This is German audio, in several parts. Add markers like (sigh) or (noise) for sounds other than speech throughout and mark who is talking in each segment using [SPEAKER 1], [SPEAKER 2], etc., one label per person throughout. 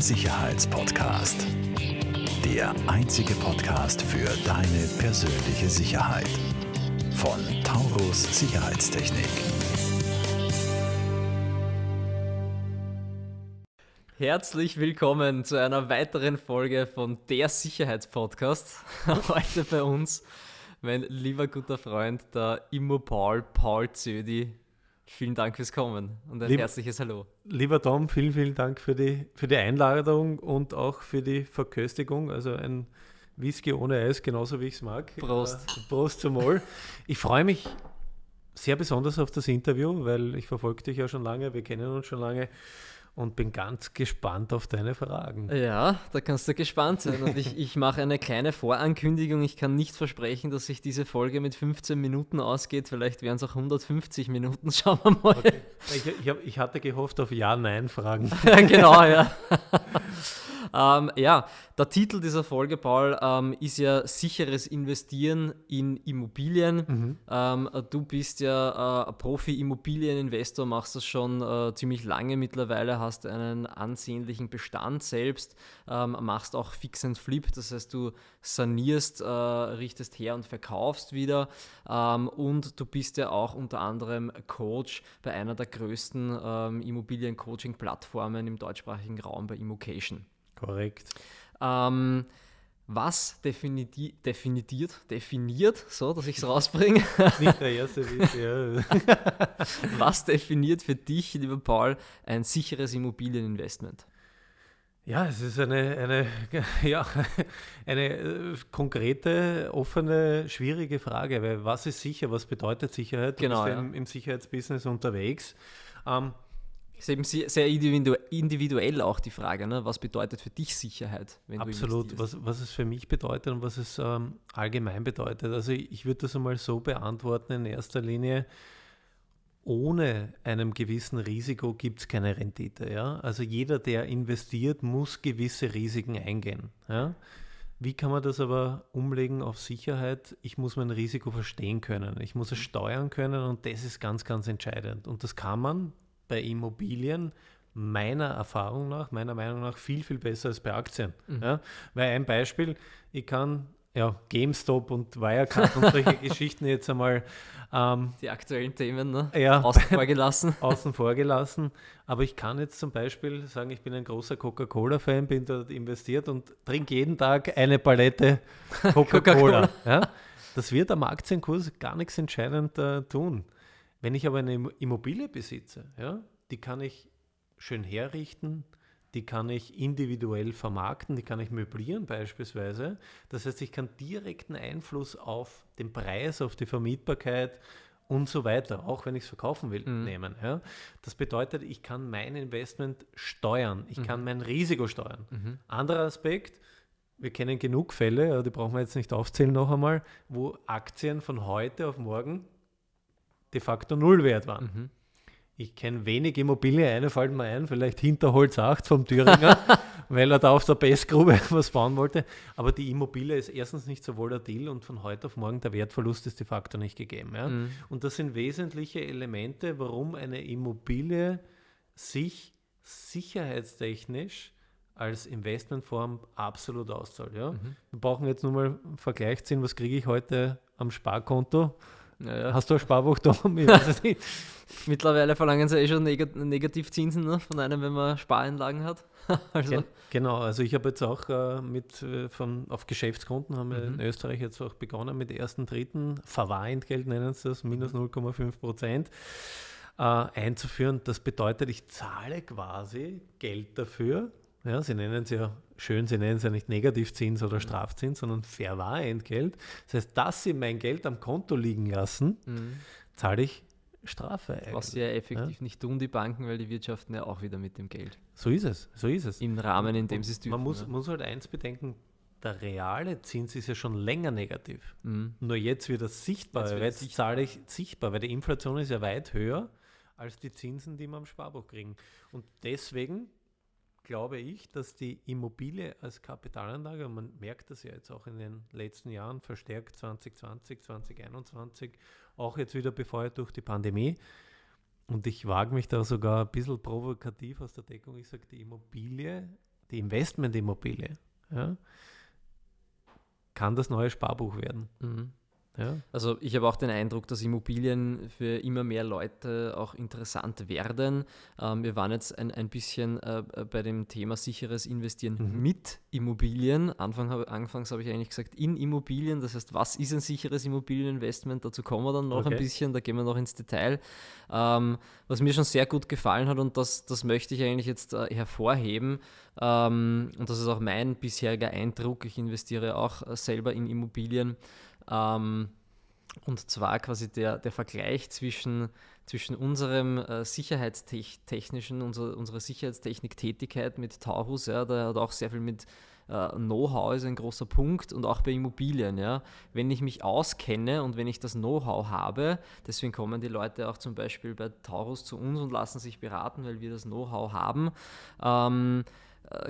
[SPEAKER 1] Sicherheitspodcast. Der einzige Podcast für deine persönliche Sicherheit. Von Taurus Sicherheitstechnik.
[SPEAKER 2] Herzlich willkommen zu einer weiteren Folge von Der Sicherheitspodcast. (laughs) Heute bei uns mein lieber guter Freund, der Immo Paul, Paul Zödi. Vielen Dank fürs Kommen und ein
[SPEAKER 3] Lieb,
[SPEAKER 2] herzliches Hallo.
[SPEAKER 3] Lieber Tom, vielen, vielen Dank für die, für die Einladung und auch für die Verköstigung. Also ein Whisky ohne Eis, genauso wie ich es mag.
[SPEAKER 2] Prost.
[SPEAKER 3] Äh, Prost zum Wohl. Ich freue mich sehr besonders auf das Interview, weil ich verfolge dich ja schon lange, wir kennen uns schon lange und bin ganz gespannt auf deine Fragen.
[SPEAKER 2] Ja, da kannst du gespannt sein. Und ich, ich mache eine kleine Vorankündigung. Ich kann nicht versprechen, dass sich diese Folge mit 15 Minuten ausgeht. Vielleicht wären es auch 150 Minuten. (laughs) Schauen wir mal. Okay.
[SPEAKER 3] Ich, ich, hab, ich hatte gehofft auf Ja-Nein-Fragen. (laughs)
[SPEAKER 2] genau, ja. (laughs) Ähm, ja, der Titel dieser Folge, Paul, ähm, ist ja sicheres Investieren in Immobilien. Mhm. Ähm, du bist ja äh, Profi-Immobilieninvestor, machst das schon äh, ziemlich lange mittlerweile, hast einen ansehnlichen Bestand selbst, ähm, machst auch Fix and Flip, das heißt, du sanierst, äh, richtest her und verkaufst wieder. Ähm, und du bist ja auch unter anderem Coach bei einer der größten ähm, Immobilien-Coaching-Plattformen im deutschsprachigen Raum bei Immocation.
[SPEAKER 3] Korrekt.
[SPEAKER 2] Ähm, was definiert, definiert, definiert, so dass ich es rausbringe. (laughs)
[SPEAKER 3] Nicht der erste Witz, ja. (laughs)
[SPEAKER 2] was definiert für dich, lieber Paul, ein sicheres Immobilieninvestment?
[SPEAKER 3] Ja, es ist eine, eine, (laughs) ja, eine äh, konkrete, offene, schwierige Frage, weil was ist sicher, was bedeutet Sicherheit? Du
[SPEAKER 2] genau,
[SPEAKER 3] bist
[SPEAKER 2] ja.
[SPEAKER 3] im, im Sicherheitsbusiness unterwegs. Ähm,
[SPEAKER 2] ist eben sehr individuell auch die Frage, ne? was bedeutet für dich Sicherheit?
[SPEAKER 3] Absolut, was, was es für mich bedeutet und was es ähm, allgemein bedeutet. Also ich, ich würde das einmal so beantworten in erster Linie, ohne einem gewissen Risiko gibt es keine Rendite. Ja? Also jeder, der investiert, muss gewisse Risiken eingehen. Ja? Wie kann man das aber umlegen auf Sicherheit? Ich muss mein Risiko verstehen können. Ich muss es steuern können und das ist ganz, ganz entscheidend. Und das kann man bei Immobilien meiner Erfahrung nach, meiner Meinung nach viel, viel besser als bei Aktien. Mhm. Ja? Weil ein Beispiel, ich kann ja, GameStop und Wirecard und solche (laughs) Geschichten jetzt einmal
[SPEAKER 2] ähm, die aktuellen Themen ne?
[SPEAKER 3] ja,
[SPEAKER 2] außen vor gelassen. (laughs)
[SPEAKER 3] außen vor gelassen. Aber ich kann jetzt zum Beispiel sagen, ich bin ein großer Coca-Cola-Fan, bin dort investiert und trinke jeden Tag eine Palette (laughs) Coca-Cola. Coca ja? Das wird am Aktienkurs gar nichts entscheidend äh, tun. Wenn ich aber eine Immobilie besitze, ja, die kann ich schön herrichten, die kann ich individuell vermarkten, die kann ich möblieren beispielsweise. Das heißt, ich kann direkten Einfluss auf den Preis, auf die Vermietbarkeit und so weiter, auch wenn ich es verkaufen will, mhm. nehmen. Ja. Das bedeutet, ich kann mein Investment steuern, ich mhm. kann mein Risiko steuern. Mhm. Anderer Aspekt, wir kennen genug Fälle, die brauchen wir jetzt nicht aufzählen noch einmal, wo Aktien von heute auf morgen de facto null wert waren. Mhm. Ich kenne wenig Immobilien, eine fällt mir ein, vielleicht Hinterholz 8 vom Thüringer, (laughs) weil er da auf der Bestgrube (laughs) was bauen wollte. Aber die Immobilie ist erstens nicht so volatil und von heute auf morgen der Wertverlust ist de facto nicht gegeben. Ja? Mhm. Und das sind wesentliche Elemente, warum eine Immobilie sich sicherheitstechnisch als Investmentform absolut auszahlt. Ja? Mhm. Wir brauchen jetzt nur mal einen Vergleich ziehen, was kriege ich heute am Sparkonto
[SPEAKER 2] ja, Hast du ein Sparbuch da? (laughs) Mittlerweile verlangen sie eh schon Neg Negativzinsen ne, von einem, wenn man Spareinlagen hat. (laughs)
[SPEAKER 3] also. Genau, also ich habe jetzt auch äh, mit äh, von, auf Geschäftskonten haben wir mhm. in Österreich jetzt auch begonnen mit ersten Dritten, Verwahrentgelt nennen sie das, minus 0,5 mhm. Prozent äh, einzuführen. Das bedeutet, ich zahle quasi Geld dafür. Ja, sie nennen es ja schön, Sie nennen es ja nicht Negativzins oder. Strafzins, sondern Verwahrentgelt. Das heißt, dass Sie mein Geld am Konto liegen lassen, mhm. zahle ich Strafe.
[SPEAKER 2] Eigentlich. Was sie ja effektiv ja? nicht tun, die Banken, weil die wirtschaften ja auch wieder mit dem Geld.
[SPEAKER 3] So ist es, so ist es.
[SPEAKER 2] Im Rahmen, in dem sie es dürfen.
[SPEAKER 3] Man muss, ja. muss halt eins bedenken, der reale Zins ist ja schon länger negativ. Mhm. Nur jetzt wird das sichtbar. Jetzt, jetzt sichtbar. zahle ich sichtbar, weil die Inflation ist ja weit höher als die Zinsen, die wir am Sparbuch kriegen. Und deswegen glaube ich, dass die Immobilie als Kapitalanlage, und man merkt das ja jetzt auch in den letzten Jahren verstärkt 2020, 2021, auch jetzt wieder befeuert durch die Pandemie. Und ich wage mich da sogar ein bisschen provokativ aus der Deckung. Ich sage, die Immobilie die Investmentimmobilie, ja, kann das neue Sparbuch werden.
[SPEAKER 2] Mhm.
[SPEAKER 3] Ja.
[SPEAKER 2] Also ich habe auch den Eindruck, dass Immobilien für immer mehr Leute auch interessant werden. Ähm, wir waren jetzt ein, ein bisschen äh, bei dem Thema sicheres Investieren
[SPEAKER 3] Mhm.
[SPEAKER 2] mit Immobilien. Anfang hab, anfangs habe ich eigentlich gesagt in Immobilien. Das heißt, was ist ein sicheres Immobilieninvestment? Dazu kommen wir dann noch
[SPEAKER 3] Okay.
[SPEAKER 2] ein bisschen, da gehen wir noch ins Detail. Ähm, was mir schon sehr gut gefallen hat und das, das möchte ich eigentlich jetzt äh, hervorheben, ähm, und das ist auch mein bisheriger Eindruck, ich investiere auch äh, selber in Immobilien, ähm, und zwar quasi der, der Vergleich zwischen, zwischen unserem äh, sicherheitstechnischen, unser, unserer Sicherheitstechnik-Tätigkeit mit Taurus, ja, der hat auch sehr viel mit äh, Know-how ist ein großer Punkt und auch bei Immobilien, ja. Wenn ich mich auskenne und wenn ich das Know-how habe, deswegen kommen die Leute auch zum Beispiel bei Taurus zu uns und lassen sich beraten, weil wir das Know-how haben, ähm, äh,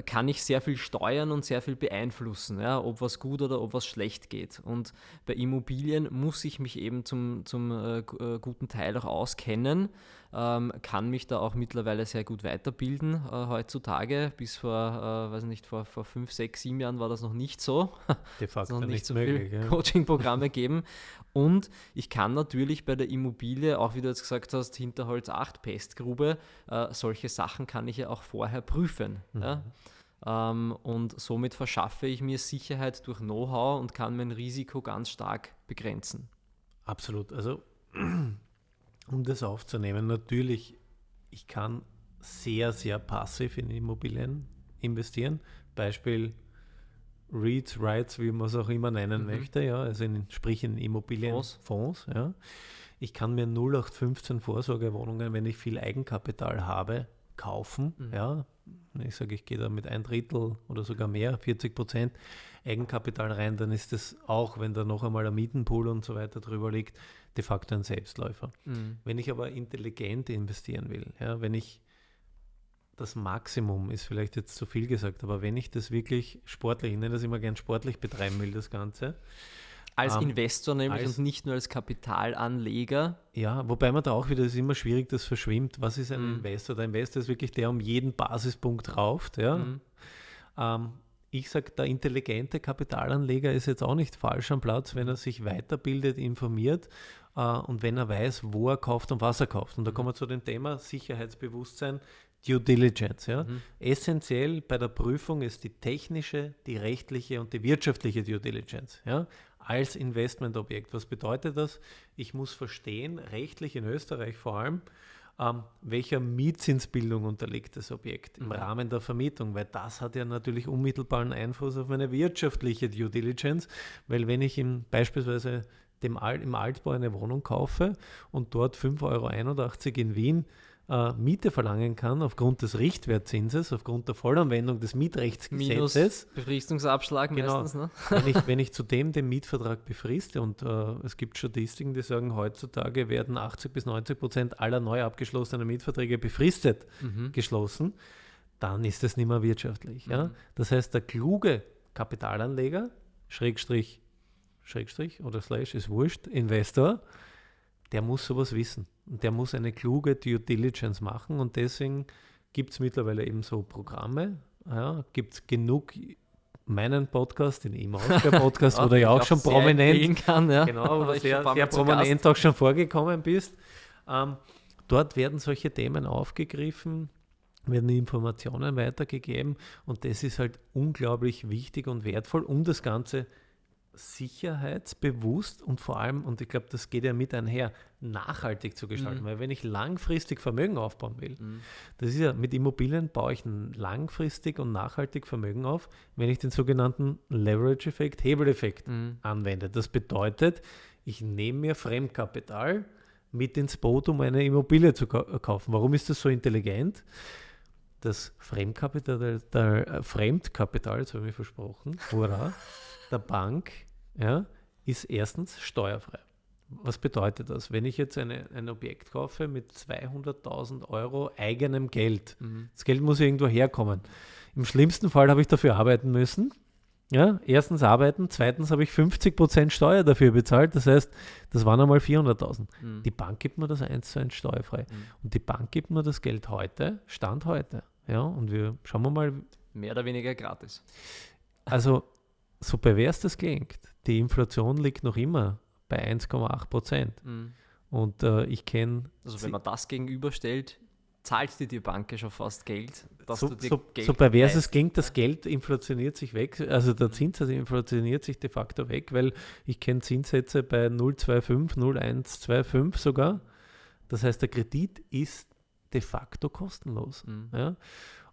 [SPEAKER 2] kann ich sehr viel steuern und sehr viel beeinflussen, ja, ob was gut oder ob was schlecht geht. Und bei Immobilien muss ich mich eben zum, zum äh, äh, guten Teil auch auskennen, ähm, kann mich da auch mittlerweile sehr gut weiterbilden äh, heutzutage. Bis vor, äh, weiß nicht, vor, vor fünf, sechs, sieben Jahren war das noch nicht so.
[SPEAKER 3] De (laughs) facto
[SPEAKER 2] noch nicht
[SPEAKER 3] nicht
[SPEAKER 2] so
[SPEAKER 3] möglich.
[SPEAKER 2] viele
[SPEAKER 3] Ja.
[SPEAKER 2] Coaching-Programme (laughs) geben. Und ich kann natürlich bei der Immobilie, auch wie du jetzt gesagt hast, Hinterholz 8 Pestgrube, äh, solche Sachen kann ich ja auch vorher prüfen. Ja? Ähm, und somit verschaffe ich mir Sicherheit durch Know-how und kann mein Risiko ganz stark begrenzen.
[SPEAKER 3] Absolut. Also, um das aufzunehmen, natürlich, ich kann sehr, sehr passiv in Immobilien investieren. Beispiel REITs, REITs, wie man es auch immer nennen
[SPEAKER 2] Mhm.
[SPEAKER 3] möchte, ja, also in, sprich in Immobilienfonds. Fonds, ja. Ich kann mir 0815 Vorsorgewohnungen, wenn ich viel Eigenkapital habe, kaufen.
[SPEAKER 2] Mhm.
[SPEAKER 3] Ja. Ich sage, ich gehe da mit ein Drittel oder sogar mehr, 40 Prozent Eigenkapital rein, dann ist das auch, wenn da noch einmal ein Mietenpool und so weiter drüber liegt, de facto ein Selbstläufer. Wenn ich aber intelligent investieren will, ja, wenn ich das Maximum ist vielleicht jetzt zu viel gesagt, aber wenn ich das wirklich sportlich, ich nenne das immer gern sportlich betreiben will, das Ganze,
[SPEAKER 2] Als
[SPEAKER 3] Ähm,
[SPEAKER 2] Investor nämlich
[SPEAKER 3] als-
[SPEAKER 2] und nicht nur als Kapitalanleger.
[SPEAKER 3] ja, wobei man da auch wieder, das ist immer schwierig, das verschwimmt. Was ist ein
[SPEAKER 2] Mhm.
[SPEAKER 3] Investor? Der Investor ist wirklich der, um jeden Basispunkt rauft, ja.
[SPEAKER 2] Mhm.
[SPEAKER 3] Ähm, ich sage, der intelligente Kapitalanleger ist jetzt auch nicht falsch am Platz, wenn er sich weiterbildet, informiert äh, und wenn er weiß, wo er kauft und was er kauft. Und da kommen wir zu dem Thema Sicherheitsbewusstsein, Due Diligence. Ja.
[SPEAKER 2] Mhm.
[SPEAKER 3] Essentiell bei der Prüfung ist die technische, die rechtliche und die wirtschaftliche Due Diligence. Ja. Als Investmentobjekt. Was bedeutet das? Ich muss verstehen, rechtlich in Österreich vor allem, ähm, welcher Mietzinsbildung unterliegt das Objekt im
[SPEAKER 2] Mhm.
[SPEAKER 3] Rahmen der Vermietung, weil das hat ja natürlich unmittelbaren Einfluss auf meine wirtschaftliche Due Diligence, weil wenn ich im, beispielsweise dem Al im Altbau eine Wohnung kaufe und dort 5,81 Euro in Wien äh, Miete verlangen kann aufgrund des Richtwertzinses, aufgrund der Vollanwendung des
[SPEAKER 2] Minus
[SPEAKER 3] Mietrechtsgesetzes,
[SPEAKER 2] Befristungsabschlag
[SPEAKER 3] Genau.
[SPEAKER 2] meistens. Ne? (laughs)
[SPEAKER 3] wenn ich, wenn ich (laughs) zudem den Mietvertrag befriste und äh, es gibt Statistiken, die sagen, heutzutage werden 80 bis 90 Prozent aller neu abgeschlossenen Mietverträge befristet
[SPEAKER 2] Mhm.
[SPEAKER 3] geschlossen, dann ist es nicht mehr wirtschaftlich. Ja?
[SPEAKER 2] Mhm.
[SPEAKER 3] Das heißt, der kluge Kapitalanleger, Schrägstrich, Schrägstrich oder Slash ist wurscht, Investor, der muss sowas wissen. Und der muss eine kluge Due Diligence machen und deswegen gibt es mittlerweile eben so Programme, ja, gibt es genug, meinen Podcast, den E-Mail-Podcast, (laughs) wo du ja auch schon prominent
[SPEAKER 2] kann, ja.
[SPEAKER 3] Genau, wo sehr, sehr
[SPEAKER 2] zu
[SPEAKER 3] prominent auch schon vorgekommen bist. Ähm, dort werden solche Themen aufgegriffen, werden Informationen weitergegeben und das ist halt unglaublich wichtig und wertvoll, um das Ganze sicherheitsbewusst und vor allem, und ich glaube, das geht ja mit einher, nachhaltig zu gestalten.
[SPEAKER 2] Mhm.
[SPEAKER 3] Weil wenn ich langfristig Vermögen aufbauen will,
[SPEAKER 2] Mhm.
[SPEAKER 3] das ist ja, mit Immobilien baue ich ein langfristig und nachhaltig Vermögen auf, wenn ich den sogenannten Leverage-Effekt, Hebeleffekt
[SPEAKER 2] Mhm.
[SPEAKER 3] anwende. Das bedeutet, ich nehme mir Fremdkapital mit ins Boot, um eine Immobilie zu kau- kaufen. Warum ist das so intelligent? Das Fremdkapital, der, der äh, Fremdkapital, das habe ich mir versprochen, hurra, der Bank, ja, ist erstens steuerfrei. Was bedeutet das? Wenn ich jetzt eine, ein Objekt kaufe mit 200.000 Euro eigenem Geld,
[SPEAKER 2] Mhm.
[SPEAKER 3] das Geld muss irgendwo herkommen. Im schlimmsten Fall habe ich dafür arbeiten müssen. Ja, erstens arbeiten, zweitens habe ich 50% Steuer dafür bezahlt. Das heißt, das waren einmal 400.000.
[SPEAKER 2] Mhm.
[SPEAKER 3] Die Bank gibt mir das eins zu eins steuerfrei.
[SPEAKER 2] Mhm.
[SPEAKER 3] Und die Bank gibt mir das Geld heute, Stand heute. Ja, und wir schauen wir mal,
[SPEAKER 2] mehr oder weniger gratis.
[SPEAKER 3] Also, so pervers das klingt, die Inflation liegt noch immer bei 1,8 Prozent.
[SPEAKER 2] Mhm.
[SPEAKER 3] Und äh, ich kenne.
[SPEAKER 2] Also wenn man das gegenüberstellt, zahlt dir die Bank ja schon fast Geld, dass
[SPEAKER 3] so,
[SPEAKER 2] du dir
[SPEAKER 3] so,
[SPEAKER 2] Geld
[SPEAKER 3] so pervers es klingt, das
[SPEAKER 2] ja.
[SPEAKER 3] Geld inflationiert sich weg, also der Zinssatz inflationiert sich de facto weg, weil ich kenne Zinssätze bei 0,25, 0,125 sogar. Das heißt, der Kredit ist de facto kostenlos.
[SPEAKER 2] Mhm.
[SPEAKER 3] Ja?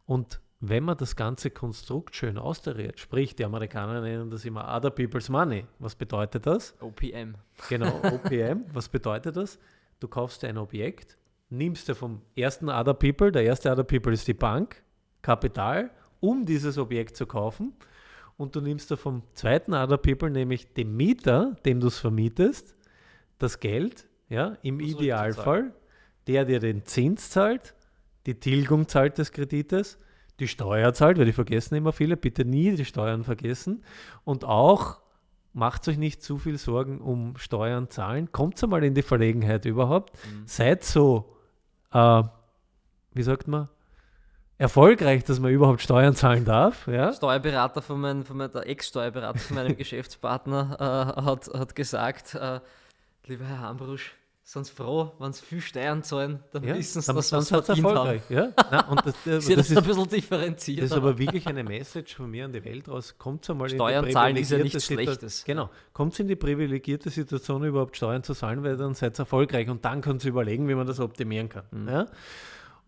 [SPEAKER 3] Und wenn man das ganze Konstrukt schön austariert, sprich, die Amerikaner nennen das immer Other People's Money. Was bedeutet das?
[SPEAKER 2] OPM.
[SPEAKER 3] Genau, (laughs) OPM. Was bedeutet das? Du kaufst dir ein Objekt, nimmst dir vom ersten Other People, der erste Other People ist die Bank, Kapital, um dieses Objekt zu kaufen. Und du nimmst dir vom zweiten Other People, nämlich dem Mieter, dem du es vermietest, das Geld, ja, im Idealfall, der dir den Zins zahlt, die Tilgung zahlt des Kredites, die Steuer zahlt, weil die vergessen immer viele, bitte nie die Steuern vergessen. Und auch macht euch nicht zu viel Sorgen um Steuern zahlen. Kommt einmal in die Verlegenheit überhaupt.
[SPEAKER 2] Mhm.
[SPEAKER 3] Seid so, äh, wie sagt man, erfolgreich, dass man überhaupt Steuern zahlen darf. Ja?
[SPEAKER 2] Steuerberater von meinem, von meinem der Ex-Steuerberater von meinem (laughs) Geschäftspartner äh, hat, hat gesagt, äh, lieber Herr Ambrusch, sind Sie froh, wenn Sie viel Steuern zahlen, dann
[SPEAKER 3] Ja,
[SPEAKER 2] wissen Sie, dass Sie was verdient haben.
[SPEAKER 3] erfolgreich. Ja? Nein, und das, (laughs) das,
[SPEAKER 2] das,
[SPEAKER 3] ist,
[SPEAKER 2] ein bisschen differenziert.
[SPEAKER 3] das ist aber wirklich eine Message von mir an die Welt raus. Kommt einmal
[SPEAKER 2] Steuern
[SPEAKER 3] in die
[SPEAKER 2] zahlen ist ja nichts Schlechtes.
[SPEAKER 3] Genau. Kommt in die privilegierte Situation, überhaupt Steuern zu zahlen, weil dann seid ihr erfolgreich und dann könnt ihr überlegen, wie man das optimieren kann. Ja?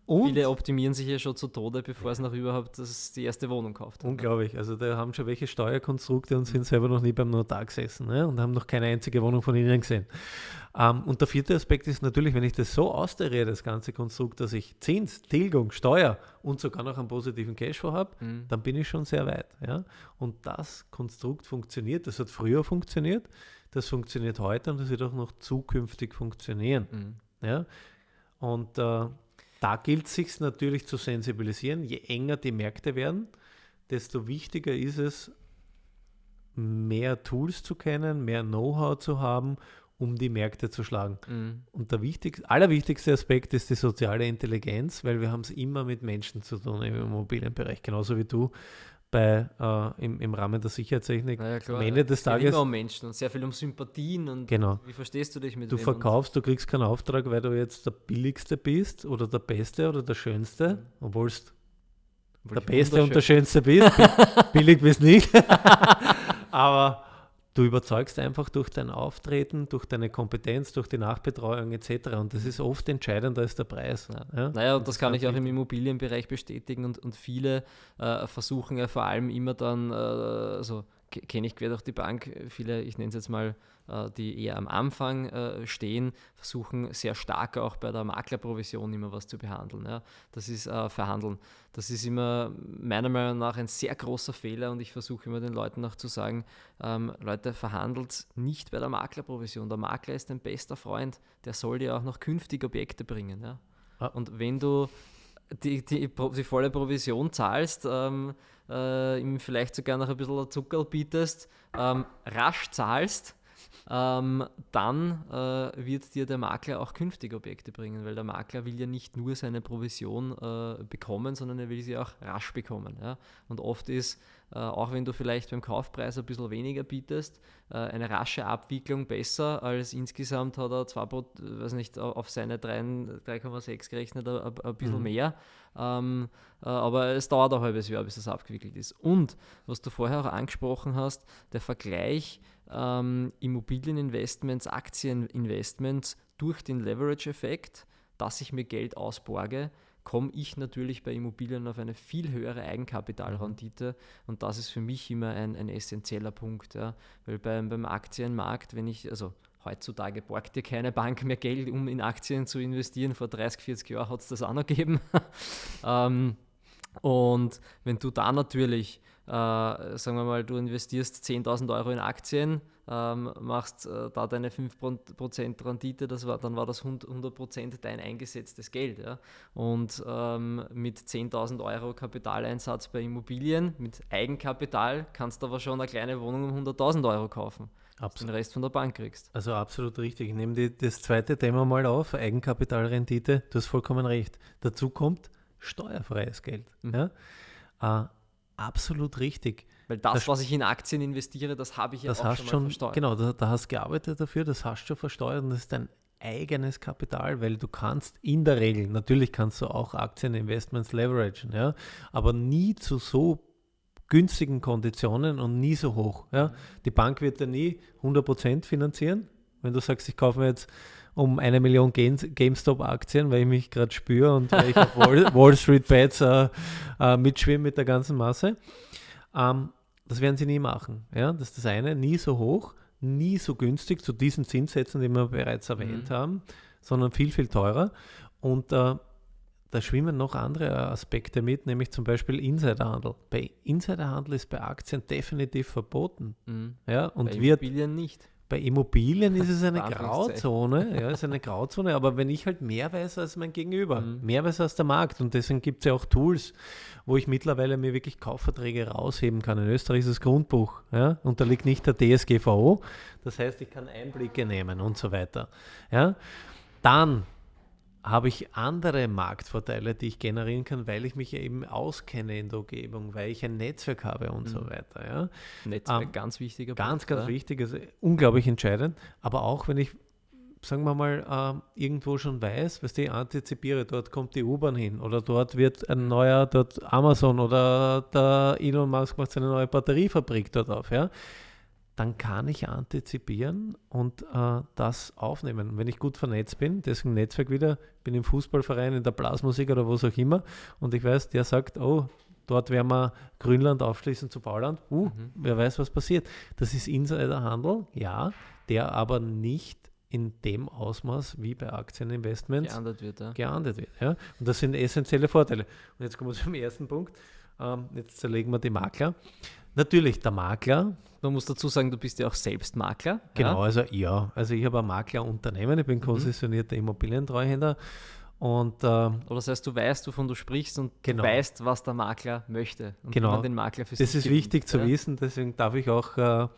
[SPEAKER 3] Und
[SPEAKER 2] Viele optimieren sich ja schon zu Tode, bevor es noch überhaupt das, die erste Wohnung kauft.
[SPEAKER 3] Unglaublich. Also da haben schon welche Steuerkonstrukte und sind selber noch nie beim Notar gesessen ne? und haben noch keine einzige Wohnung von ihnen gesehen. Ähm, und der vierte Aspekt ist natürlich, wenn ich das so austariere, das ganze Konstrukt, dass ich Zins, Tilgung, Steuer und sogar noch einen positiven Cashflow habe,
[SPEAKER 2] Mhm.
[SPEAKER 3] dann bin ich schon sehr weit. Ja? Und das Konstrukt funktioniert. Das hat früher funktioniert, das funktioniert heute und das wird auch noch zukünftig funktionieren.
[SPEAKER 2] Mhm.
[SPEAKER 3] Ja? Und äh, da gilt es sich natürlich zu sensibilisieren. Je enger die Märkte werden, desto wichtiger ist es, mehr Tools zu kennen, mehr Know-how zu haben, um die Märkte zu schlagen.
[SPEAKER 2] Mhm.
[SPEAKER 3] Und der wichtigste, allerwichtigste Aspekt ist die soziale Intelligenz, weil wir haben es immer mit Menschen zu tun im Immobilienbereich, genauso wie du bei, äh, im, im Rahmen der Sicherheitstechnik.
[SPEAKER 2] Naja, klar,
[SPEAKER 3] Am Ende des
[SPEAKER 2] es geht
[SPEAKER 3] Tages
[SPEAKER 2] immer um Menschen und sehr viel um Sympathien und
[SPEAKER 3] Genau.
[SPEAKER 2] wie verstehst du dich mit
[SPEAKER 3] Du verkaufst, du kriegst keinen Auftrag, weil du jetzt der billigste bist oder der beste oder der schönste, obwohl es der beste und der schönste bist. Bi- (laughs) Billig bist nicht. (laughs) Aber du überzeugst einfach durch dein Auftreten, durch deine Kompetenz, durch die Nachbetreuung etc. Und das ist oft entscheidender als der Preis.
[SPEAKER 2] Ja.
[SPEAKER 3] Ja?
[SPEAKER 2] Naja, und das,
[SPEAKER 3] ist
[SPEAKER 2] kann ich auch im. Immobilienbereich bestätigen und, und viele äh, versuchen ja vor allem immer dann, äh, also kenne ich quer durch die Bank, viele, ich nenne es jetzt mal, äh, die eher am Anfang äh, stehen, versuchen sehr stark auch bei der Maklerprovision immer was zu behandeln. Ja. Das ist äh, verhandeln. Das ist immer meiner Meinung nach ein sehr großer Fehler und ich versuche immer den Leuten auch zu sagen, ähm, Leute, verhandelt nicht bei der Maklerprovision. Der Makler ist dein bester Freund, der soll dir auch noch künftig Objekte bringen. Ja.
[SPEAKER 3] Ah.
[SPEAKER 2] Und wenn du die, die, die volle Provision zahlst, ähm, äh, ihm vielleicht sogar noch ein bisschen Zuckerl bietest, ähm, rasch zahlst, ähm, dann äh, wird dir der Makler auch künftig Objekte bringen, weil der Makler will ja nicht nur seine Provision äh, bekommen, sondern er will sie auch rasch bekommen. Ja? Und oft ist, äh, auch wenn du vielleicht beim Kaufpreis ein bisschen weniger bietest, äh, eine rasche Abwicklung besser, als insgesamt hat er zwar, pro- weiß nicht, au- auf seine 3 3,6 gerechnet, ein, ein- ein bisschen
[SPEAKER 3] Mhm.
[SPEAKER 2] mehr. Ähm, äh, aber es dauert ein halbes Jahr, bis das abgewickelt ist. Und was du vorher auch angesprochen hast, der Vergleich ähm, Immobilieninvestments, Aktieninvestments durch den Leverage-Effekt, dass ich mir Geld ausborge, komme ich natürlich bei Immobilien auf eine viel höhere Eigenkapitalrendite und das ist für mich immer ein, ein essentieller Punkt. Ja. Weil beim, beim Aktienmarkt, wenn ich, also heutzutage borgt dir keine Bank mehr Geld, um in Aktien zu investieren, vor 30, 40 Jahren hat es das auch noch gegeben. (laughs) ähm, und wenn du da natürlich, äh, sagen wir mal, du investierst 10.000 Euro in Aktien, ähm, machst äh, da deine 5% Rendite, das war, dann war das 100%, 100 dein eingesetztes Geld. Ja? Und ähm, mit 10.000 Euro Kapitaleinsatz bei Immobilien, mit Eigenkapital, kannst du aber schon eine kleine Wohnung um 100.000 Euro kaufen, du den
[SPEAKER 3] Absolut.
[SPEAKER 2] Rest von der Bank kriegst.
[SPEAKER 3] Also absolut richtig. Ich nehme die, das zweite Thema mal auf, Eigenkapitalrendite. Du hast vollkommen recht. Dazu kommt steuerfreies Geld.
[SPEAKER 2] Mhm.
[SPEAKER 3] Ja? Äh, absolut richtig.
[SPEAKER 2] Weil das,
[SPEAKER 3] Das-
[SPEAKER 2] was ich in Aktien investiere, das habe ich ja
[SPEAKER 3] Das
[SPEAKER 2] auch
[SPEAKER 3] hast
[SPEAKER 2] schon,
[SPEAKER 3] schon,
[SPEAKER 2] mal versteuert.
[SPEAKER 3] genau, da, da hast du gearbeitet dafür, das hast du schon versteuert und das ist dein eigenes Kapital, weil du kannst in der Regel, natürlich kannst du auch Aktieninvestments leveragen, ja, aber nie zu so günstigen Konditionen und nie so hoch. Ja. Die Bank wird dir nie 100% finanzieren. Wenn du sagst, ich kaufe mir jetzt um eine Million Games- GameStop-Aktien, weil ich mich gerade spüre und weil ich auf Wall, (laughs) Wall Street Bets äh, äh, mitschwimme mit der ganzen Masse. Ähm, das werden sie nie machen. Ja? Das ist das eine, nie so hoch, nie so günstig zu diesen Zinssätzen, die wir bereits erwähnt
[SPEAKER 2] Mhm.
[SPEAKER 3] haben, sondern viel, viel teurer. Und äh, da schwimmen noch andere Aspekte mit, nämlich zum Beispiel Insiderhandel. Bei Insiderhandel ist bei Aktien definitiv verboten.
[SPEAKER 2] Mhm.
[SPEAKER 3] Ja, und
[SPEAKER 2] Bei
[SPEAKER 3] wird
[SPEAKER 2] Immobilien nicht.
[SPEAKER 3] Bei Immobilien ist es eine. (laughs) Grauzone, ja, ist eine Grauzone, aber wenn ich halt mehr weiß als mein Gegenüber,
[SPEAKER 2] Mhm.
[SPEAKER 3] mehr weiß als der Markt und deswegen gibt es ja auch Tools, wo ich mittlerweile mir wirklich Kaufverträge rausheben kann. In Österreich ist das Grundbuch, ja, unterliegt nicht der DSGVO, das heißt, ich kann Einblicke nehmen und so weiter. Ja. Dann habe ich andere Marktvorteile, die ich generieren kann, weil ich mich ja eben auskenne in der Umgebung, weil ich ein Netzwerk habe und so
[SPEAKER 2] Mhm.
[SPEAKER 3] weiter. Ja.
[SPEAKER 2] Netzwerk,
[SPEAKER 3] Ähm,
[SPEAKER 2] ganz wichtiger
[SPEAKER 3] Ganz,
[SPEAKER 2] Punkt,
[SPEAKER 3] ganz
[SPEAKER 2] ja.
[SPEAKER 3] wichtig, also unglaublich entscheidend. Aber auch wenn ich, sagen wir mal, ähm, irgendwo schon weiß, was ich antizipiere, dort kommt die U-Bahn hin oder dort wird ein neuer, dort Amazon oder der Elon Musk macht seine neue Batteriefabrik dort auf, ja, dann kann ich antizipieren und äh, das aufnehmen. Wenn ich gut vernetzt bin, deswegen Netzwerk wieder, bin im Fußballverein, in der Blasmusik oder was auch immer und ich weiß, der sagt, oh, dort werden wir Grünland aufschließen zu Bauland, uh,
[SPEAKER 2] Mhm.
[SPEAKER 3] wer weiß, was passiert. Das ist Insiderhandel, ja, der aber nicht in dem Ausmaß wie bei Aktieninvestments
[SPEAKER 2] geahndet wird. Ja.
[SPEAKER 3] geahndet wird. Ja? Und das sind essentielle Vorteile. Und jetzt kommen wir zum ersten Punkt. Ähm, jetzt zerlegen wir die Makler. Natürlich, der Makler,
[SPEAKER 2] Man muss dazu sagen, du bist ja auch selbst Makler.
[SPEAKER 3] genau,
[SPEAKER 2] Ja?
[SPEAKER 3] also ja, also ich habe ein Maklerunternehmen, ich bin konzessionierter Immobilientreuhänder und ähm,
[SPEAKER 2] Oder das heißt, du weißt, wovon du sprichst und
[SPEAKER 3] Genau.
[SPEAKER 2] weißt, was der Makler möchte. Und
[SPEAKER 3] Genau.
[SPEAKER 2] den Makler für
[SPEAKER 3] Das ist wichtig zu
[SPEAKER 2] ja?
[SPEAKER 3] wissen, deswegen darf ich auch äh,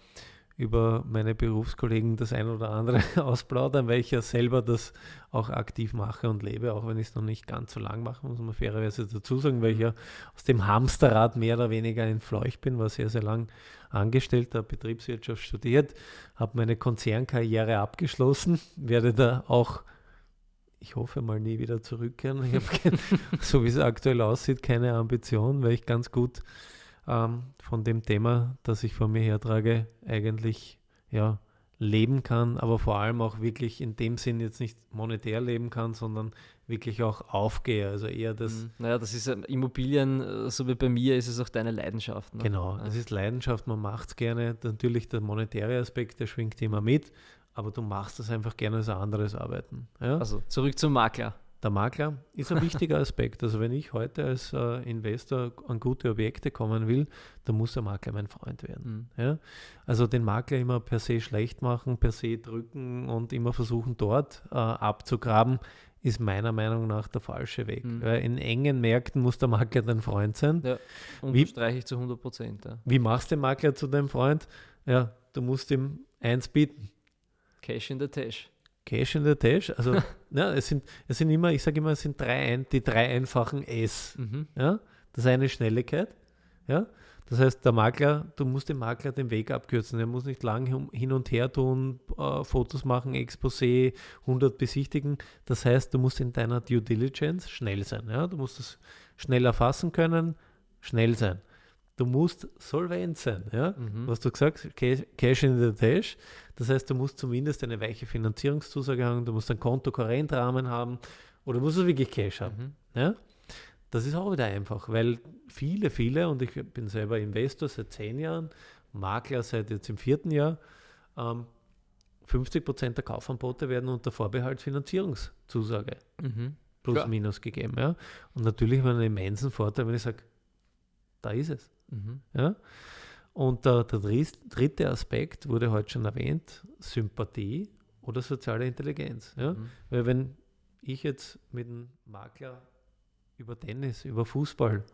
[SPEAKER 3] über meine Berufskollegen das ein oder andere (laughs) ausplaudern, weil ich ja selber das auch aktiv mache und lebe, auch wenn ich es noch nicht ganz so lang mache, muss man fairerweise dazu sagen, weil ich ja aus dem Hamsterrad mehr oder weniger entfleucht bin, war sehr, sehr lang angestellt, habe Betriebswirtschaft studiert, habe meine Konzernkarriere abgeschlossen, werde da auch ich hoffe mal nie wieder zurückkehren. Ich habe, (laughs) so wie es aktuell aussieht, keine Ambition, weil ich ganz gut ähm, von dem Thema, das ich vor mir hertrage, eigentlich ja, leben kann, aber vor allem auch wirklich in dem Sinn jetzt nicht monetär leben kann, sondern wirklich auch aufgehe. Also eher das,
[SPEAKER 2] Mhm. Naja, das ist Immobilien, äh, so wie bei mir, ist es auch deine Leidenschaft. Ne?
[SPEAKER 3] genau,
[SPEAKER 2] Ja.
[SPEAKER 3] es ist Leidenschaft, man macht es gerne. Natürlich der monetäre Aspekt, der schwingt immer mit, aber du machst es einfach gerne als ein anderes Arbeiten. Ja?
[SPEAKER 2] Also zurück zum Makler.
[SPEAKER 3] Der Makler ist ein wichtiger (laughs) Aspekt. Also wenn ich heute als äh, Investor an gute Objekte kommen will, dann muss der Makler mein Freund werden.
[SPEAKER 2] Mhm.
[SPEAKER 3] Ja? Also den Makler immer per se schlecht machen, per se drücken und immer versuchen dort äh, abzugraben, ist meiner Meinung nach der falsche Weg.
[SPEAKER 2] Mhm.
[SPEAKER 3] Weil in engen Märkten muss der Makler dein Freund sein.
[SPEAKER 2] Ja,
[SPEAKER 3] Wie-
[SPEAKER 2] unterstreiche ich zu 100 Prozent. Ja.
[SPEAKER 3] Wie machst du den Makler zu deinem Freund? Ja, du musst ihm eins bieten.
[SPEAKER 2] Cash in the Tash.
[SPEAKER 3] Cash in the Tash. Also ja, (laughs) es, sind, es sind immer, ich sage immer, es sind drei, die drei einfachen S.
[SPEAKER 2] Mhm.
[SPEAKER 3] Ja? Das eine ist Schnelligkeit. Ja? Das heißt, der Makler, du musst dem Makler den Weg abkürzen. Er muss nicht lang hin- hin und her tun, äh, Fotos machen, Exposé, 100 besichtigen. Das heißt, du musst in deiner Due Diligence schnell sein. Ja? Du musst es schnell erfassen können, schnell sein. Du musst solvent sein. Ja?
[SPEAKER 2] Mhm.
[SPEAKER 3] Was du gesagt hast, Ca- Cash in the Dash. Das heißt, du musst zumindest eine weiche Finanzierungszusage haben, du musst einen Kontokorrentrahmen haben oder du musst du wirklich Cash haben.
[SPEAKER 2] Mhm.
[SPEAKER 3] Ja? Das ist auch wieder einfach, weil viele, viele, und ich bin selber Investor seit zehn Jahren, Makler seit jetzt im vierten Jahr, ähm, 50 Prozent der Kaufanbote werden unter Vorbehalt Finanzierungszusage
[SPEAKER 2] Mhm.
[SPEAKER 3] plus
[SPEAKER 2] Ja.
[SPEAKER 3] minus gegeben. Ja? Und natürlich haben wir einen immensen Vorteil, wenn ich sage, da ist es.
[SPEAKER 2] Mhm.
[SPEAKER 3] Ja? Und der dries- dritte Aspekt wurde heute schon erwähnt, Sympathie oder soziale Intelligenz. Ja?
[SPEAKER 2] Mhm.
[SPEAKER 3] Weil wenn ich jetzt mit einem Makler über Tennis, über Fußball,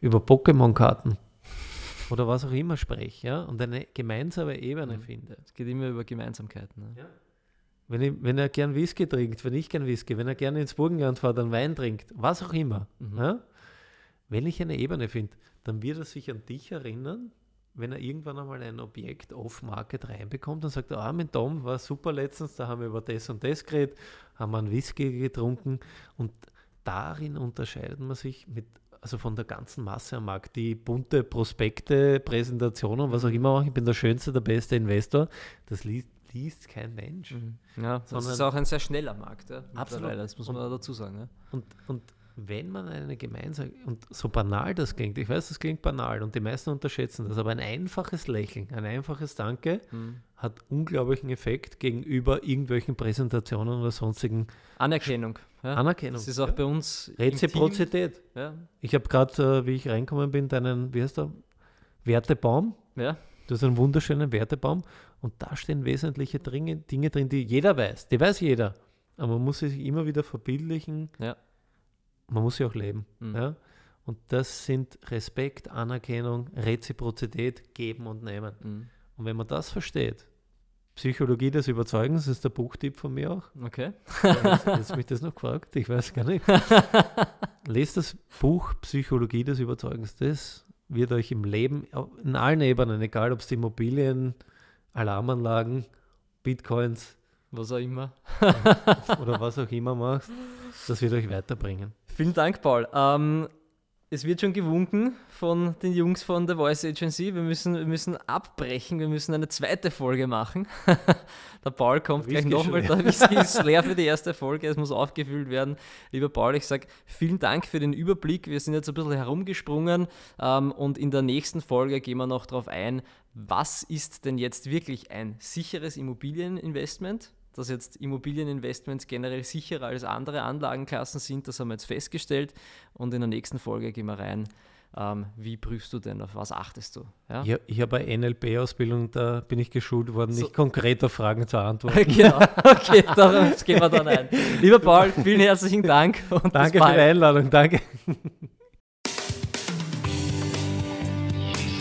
[SPEAKER 3] über Pokémon-Karten oder was auch immer spreche ja, und eine gemeinsame Ebene
[SPEAKER 2] Mhm.
[SPEAKER 3] finde.
[SPEAKER 2] Es geht immer über Gemeinsamkeiten. Ne?
[SPEAKER 3] Wenn, ich, wenn er gern Whisky trinkt, wenn ich gern Whisky, wenn er gerne ins Burgenland fährt, dann Wein trinkt, was auch immer.
[SPEAKER 2] Mhm.
[SPEAKER 3] Ja? Wenn ich eine Ebene finde, dann wird er sich an dich erinnern, wenn er irgendwann einmal ein Objekt off-Market reinbekommt und sagt, ah, mein Tom war super letztens, da haben wir über das und das geredet, haben wir einen Whisky getrunken und darin unterscheidet man sich mit, also von der ganzen Masse am Markt, die bunte Prospekte, Präsentationen, was auch immer, ich bin der schönste, der beste Investor, das liest, liest kein Mensch.
[SPEAKER 2] Mhm. Ja, das ist auch ein sehr schneller Markt, ja,
[SPEAKER 3] absolut.
[SPEAKER 2] das muss man und, dazu sagen. Ja.
[SPEAKER 3] Und, und wenn man eine gemeinsame, und so banal das klingt, ich weiß, das klingt banal und die meisten unterschätzen das, aber ein einfaches Lächeln, ein einfaches Danke mhm. hat unglaublichen Effekt gegenüber irgendwelchen Präsentationen oder sonstigen
[SPEAKER 2] Anerkennung.
[SPEAKER 3] Ja. Anerkennung.
[SPEAKER 2] Das ist auch ja. bei uns
[SPEAKER 3] Reziprozität. Ja. Ich habe gerade, äh, wie ich reinkommen bin, deinen, wie heißt der, Wertebaum.
[SPEAKER 2] Ja.
[SPEAKER 3] Du hast einen wunderschönen Wertebaum und da stehen wesentliche Dinge, Dinge drin, die jeder weiß. Die weiß jeder. Aber man muss sich immer wieder verbildlichen.
[SPEAKER 2] Ja
[SPEAKER 3] man muss ja auch leben. Mhm. Ja? Und das sind Respekt, Anerkennung, Reziprozität, geben und nehmen. Mhm. Und wenn man das versteht, Psychologie des Überzeugens ist der Buchtipp von mir auch.
[SPEAKER 2] Okay.
[SPEAKER 3] Jetzt, jetzt (laughs) mich das noch gefragt, ich weiß gar nicht. (laughs) Lest das Buch Psychologie des Überzeugens. Das wird euch im Leben, in allen Ebenen, egal ob es die Immobilien, Alarmanlagen, Bitcoins,
[SPEAKER 2] was auch immer. (laughs)
[SPEAKER 3] oder was auch immer machst, das wird euch weiterbringen.
[SPEAKER 2] Vielen Dank, Paul. Ähm, es wird schon gewunken von den Jungs von der Voice Agency. Wir müssen, wir müssen abbrechen, wir müssen eine zweite Folge machen. (laughs) der Paul kommt gleich nochmal, Whisky ist leer für die erste Folge, es muss aufgefüllt werden. Lieber Paul, ich sage vielen Dank für den Überblick. Wir sind jetzt ein bisschen herumgesprungen ähm, und in der nächsten Folge gehen wir noch darauf ein, was ist denn jetzt wirklich ein sicheres Immobilieninvestment? Dass jetzt Immobilieninvestments generell sicherer als andere Anlagenklassen sind. Das haben wir jetzt festgestellt. Und in der nächsten Folge gehen wir rein. Ähm, wie prüfst du denn, auf was achtest du?
[SPEAKER 3] Ja? Ich, ich habe eine NLP-Ausbildung, da bin ich geschult worden, so. nicht konkret auf Fragen zu (laughs) antworten.
[SPEAKER 2] genau, okay, darauf gehen wir dann ein. Lieber Paul, vielen herzlichen Dank.
[SPEAKER 3] danke für die Einladung, danke.